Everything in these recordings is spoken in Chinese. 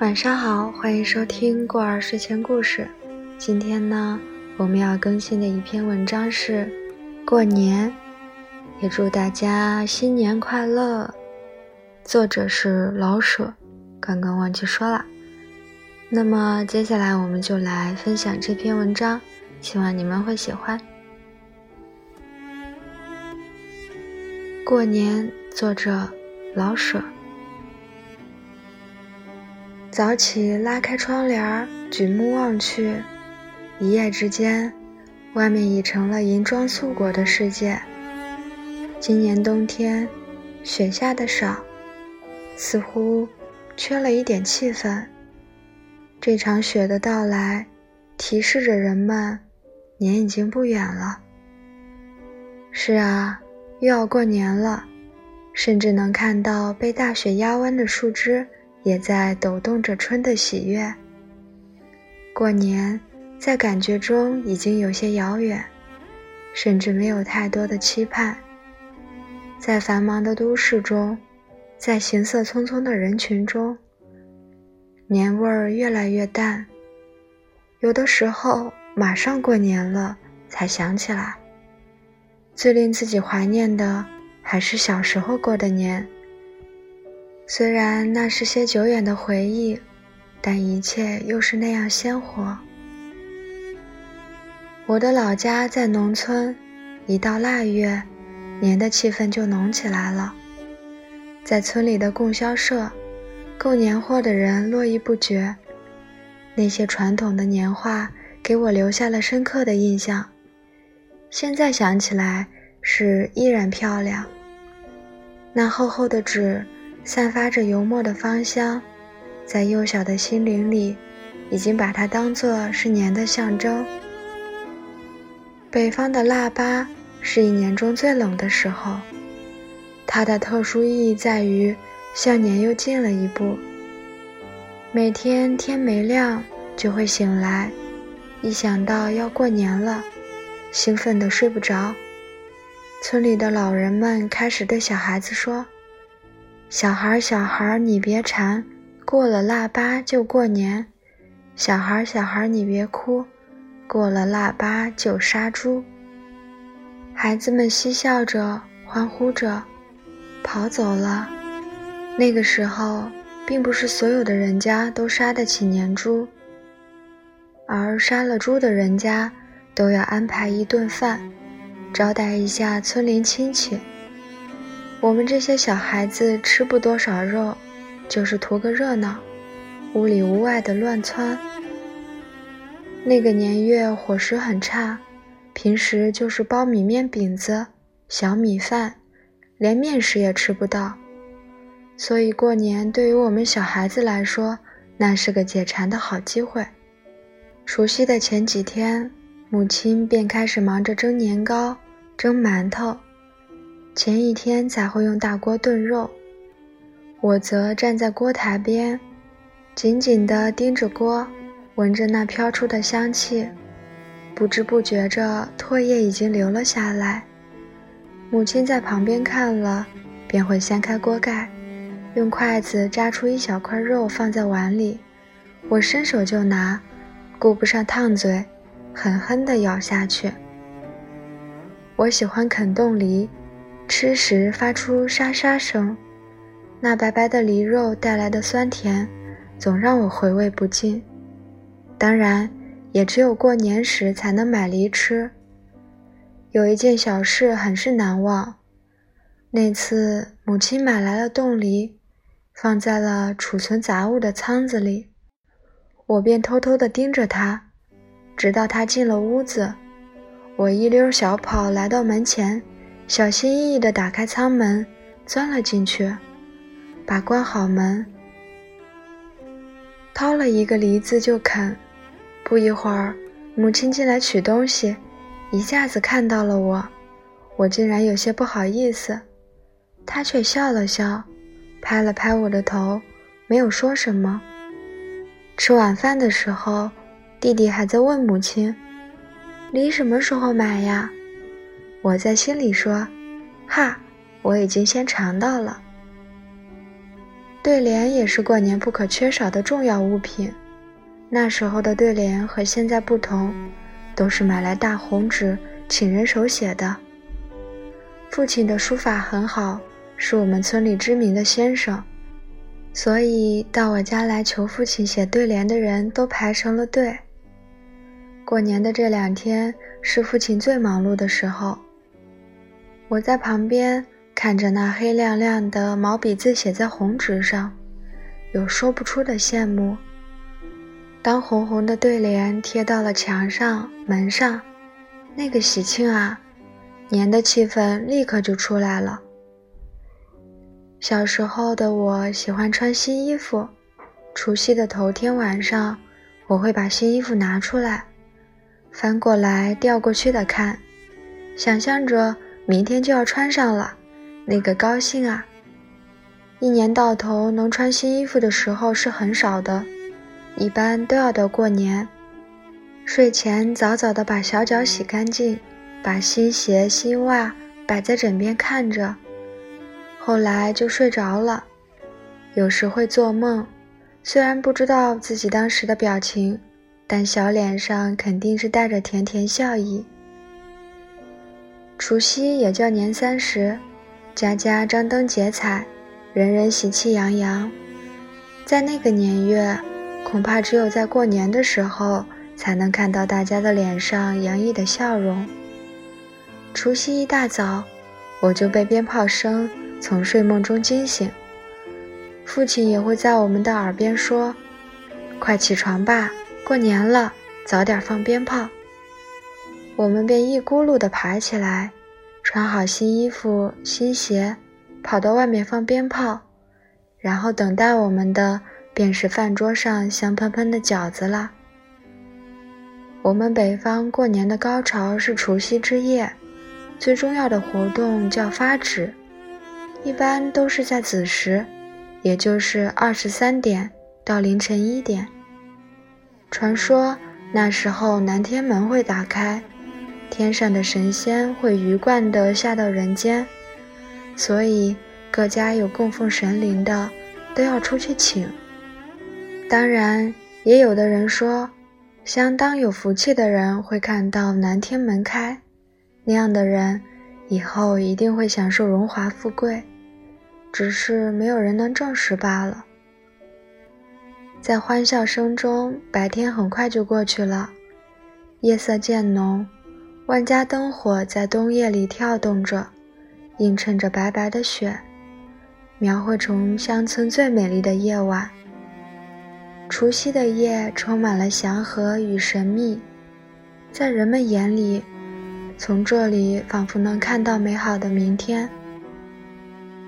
晚上好，欢迎收听过儿睡前故事。今天呢，我们要更新的一篇文章是过年，也祝大家新年快乐。作者是老舍，刚刚忘记说了。那么接下来我们就来分享这篇文章，希望你们会喜欢。过年，作者老舍。早起拉开窗帘，举目望去，一夜之间，外面已成了银装素裹的世界。今年冬天，雪下的少，似乎缺了一点气氛。这场雪的到来，提示着人们，年已经不远了。是啊。又要过年了，甚至能看到被大雪压弯的树枝，也在抖动着春的喜悦。过年在感觉中已经有些遥远，甚至没有太多的期盼。在繁忙的都市中，在行色匆匆的人群中，年味儿越来越淡。有的时候，马上过年了才想起来。最令自己怀念的还是小时候过的年。虽然那是些久远的回忆，但一切又是那样鲜活。我的老家在农村，一到腊月，年的气氛就浓起来了。在村里的供销社，购年货的人络绎不绝。那些传统的年画给我留下了深刻的印象。现在想起来是依然漂亮。那厚厚的纸，散发着油墨的芳香，在幼小的心灵里，已经把它当作是年的象征。北方的腊八是一年中最冷的时候，它的特殊意义在于向年又近了一步。每天天没亮就会醒来，一想到要过年了。兴奋得睡不着，村里的老人们开始对小孩子说：“小孩儿，小孩儿，你别馋，过了腊八就过年。小孩儿，小孩儿，你别哭，过了腊八就杀猪。”孩子们嬉笑着，欢呼着，跑走了。那个时候，并不是所有的人家都杀得起年猪，而杀了猪的人家。都要安排一顿饭，招待一下村邻亲戚。我们这些小孩子吃不多少肉，就是图个热闹，屋里屋外的乱窜。那个年月伙食很差，平时就是包米面饼子、小米饭，连面食也吃不到。所以过年对于我们小孩子来说，那是个解馋的好机会。除夕的前几天。母亲便开始忙着蒸年糕、蒸馒头，前一天才会用大锅炖肉。我则站在锅台边，紧紧地盯着锅，闻着那飘出的香气，不知不觉着唾液已经流了下来。母亲在旁边看了，便会掀开锅盖，用筷子扎出一小块肉放在碗里，我伸手就拿，顾不上烫嘴。狠狠地咬下去。我喜欢啃冻梨，吃时发出沙沙声，那白白的梨肉带来的酸甜，总让我回味不尽。当然，也只有过年时才能买梨吃。有一件小事很是难忘，那次母亲买来了冻梨，放在了储存杂物的仓子里，我便偷偷地盯着它。直到他进了屋子，我一溜小跑来到门前，小心翼翼地打开舱门，钻了进去，把关好门，掏了一个梨子就啃。不一会儿，母亲进来取东西，一下子看到了我，我竟然有些不好意思，她却笑了笑，拍了拍我的头，没有说什么。吃晚饭的时候。弟弟还在问母亲：“梨什么时候买呀？”我在心里说：“哈，我已经先尝到了。”对联也是过年不可缺少的重要物品。那时候的对联和现在不同，都是买来大红纸，请人手写的。父亲的书法很好，是我们村里知名的先生，所以到我家来求父亲写对联的人都排成了队。过年的这两天是父亲最忙碌的时候，我在旁边看着那黑亮亮的毛笔字写在红纸上，有说不出的羡慕。当红红的对联贴到了墙上、门上，那个喜庆啊，年的气氛立刻就出来了。小时候的我喜欢穿新衣服，除夕的头天晚上，我会把新衣服拿出来。翻过来调过去的看，想象着明天就要穿上了，那个高兴啊！一年到头能穿新衣服的时候是很少的，一般都要到过年。睡前早早的把小脚洗干净，把新鞋新袜摆在枕边看着，后来就睡着了。有时会做梦，虽然不知道自己当时的表情。但小脸上肯定是带着甜甜笑意。除夕也叫年三十，家家张灯结彩，人人喜气洋洋。在那个年月，恐怕只有在过年的时候，才能看到大家的脸上洋溢的笑容。除夕一大早，我就被鞭炮声从睡梦中惊醒，父亲也会在我们的耳边说：“快起床吧。”过年了，早点放鞭炮。我们便一咕噜地爬起来，穿好新衣服、新鞋，跑到外面放鞭炮。然后等待我们的便是饭桌上香喷喷的饺子了。我们北方过年的高潮是除夕之夜，最重要的活动叫发纸，一般都是在子时，也就是二十三点到凌晨一点。传说那时候南天门会打开，天上的神仙会鱼贯地下到人间，所以各家有供奉神灵的都要出去请。当然，也有的人说，相当有福气的人会看到南天门开，那样的人以后一定会享受荣华富贵，只是没有人能证实罢了。在欢笑声中，白天很快就过去了。夜色渐浓，万家灯火在冬夜里跳动着，映衬着白白的雪，描绘成乡村最美丽的夜晚。除夕的夜充满了祥和与神秘，在人们眼里，从这里仿佛能看到美好的明天。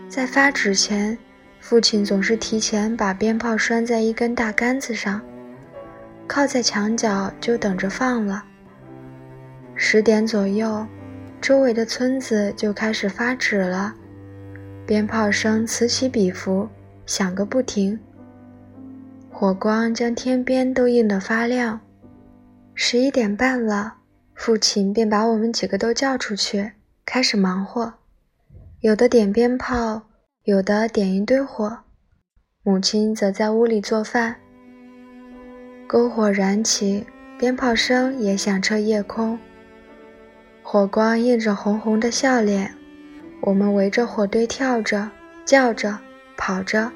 在发纸前。父亲总是提前把鞭炮拴在一根大杆子上，靠在墙角就等着放了。十点左右，周围的村子就开始发纸了，鞭炮声此起彼伏，响个不停。火光将天边都映得发亮。十一点半了，父亲便把我们几个都叫出去，开始忙活，有的点鞭炮。有的点一堆火，母亲则在屋里做饭。篝火燃起，鞭炮声也响彻夜空，火光映着红红的笑脸。我们围着火堆跳着、叫着、跑着，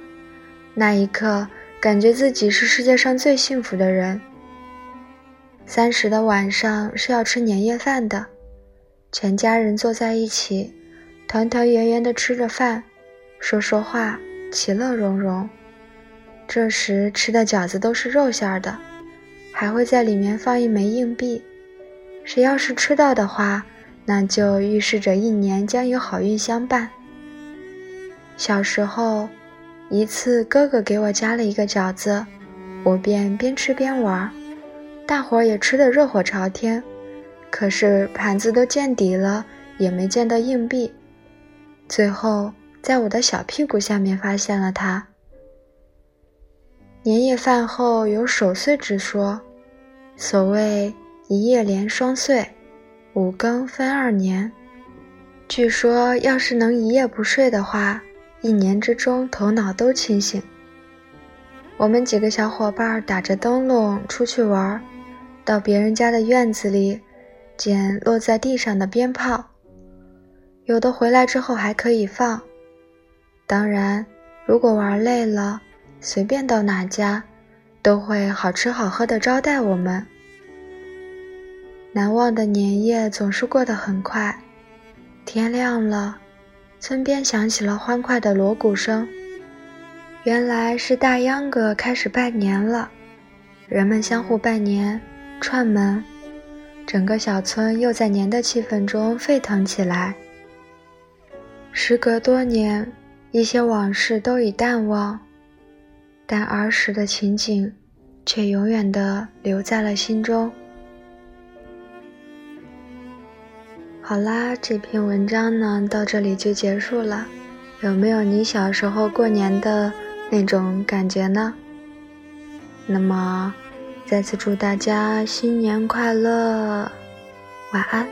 那一刻感觉自己是世界上最幸福的人。三十的晚上是要吃年夜饭的，全家人坐在一起，团团圆圆地吃着饭。说说话，其乐融融。这时吃的饺子都是肉馅的，还会在里面放一枚硬币。谁要是吃到的话，那就预示着一年将有好运相伴。小时候，一次哥哥给我夹了一个饺子，我便边吃边玩，大伙儿也吃得热火朝天。可是盘子都见底了，也没见到硬币。最后。在我的小屁股下面发现了它。年夜饭后有守岁之说，所谓一夜连双岁，五更分二年。据说要是能一夜不睡的话，一年之中头脑都清醒，我们几个小伙伴打着灯笼出去玩，到别人家的院子里捡落在地上的鞭炮，有的回来之后还可以放。当然，如果玩累了，随便到哪家，都会好吃好喝的招待我们。难忘的年夜总是过得很快，天亮了，村边响起了欢快的锣鼓声。原来是大秧歌开始拜年了，人们相互拜年、串门，整个小村又在年的气氛中沸腾起来。时隔多年，一些往事都已淡忘。但儿时的情景，却永远的留在了心中。好啦，这篇文章呢，到这里就结束了。有没有你小时候过年的那种感觉呢？那么，再次祝大家新年快乐，晚安。